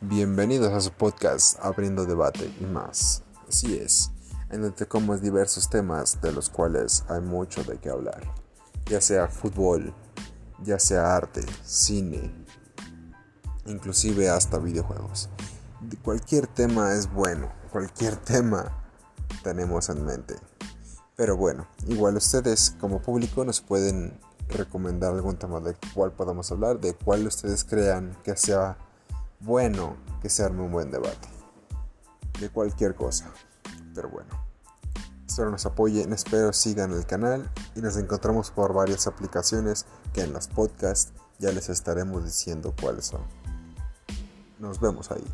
Bienvenidos a su podcast Abriendo Debate y más. Así es, en donde tocamos diversos temas de los cuales hay mucho de qué hablar, ya sea fútbol, ya sea arte, cine, inclusive hasta videojuegos. Cualquier tema es bueno, cualquier tema tenemos en mente. Pero bueno, igual ustedes como público nos pueden recomendar algún tema de cuál podamos hablar, de cuál ustedes crean que sea bueno que se arme un buen debate. De cualquier cosa. Pero bueno. Espero nos apoyen, espero sigan el canal y nos encontramos por varias aplicaciones que en los podcasts ya les estaremos diciendo cuáles son. Nos vemos ahí.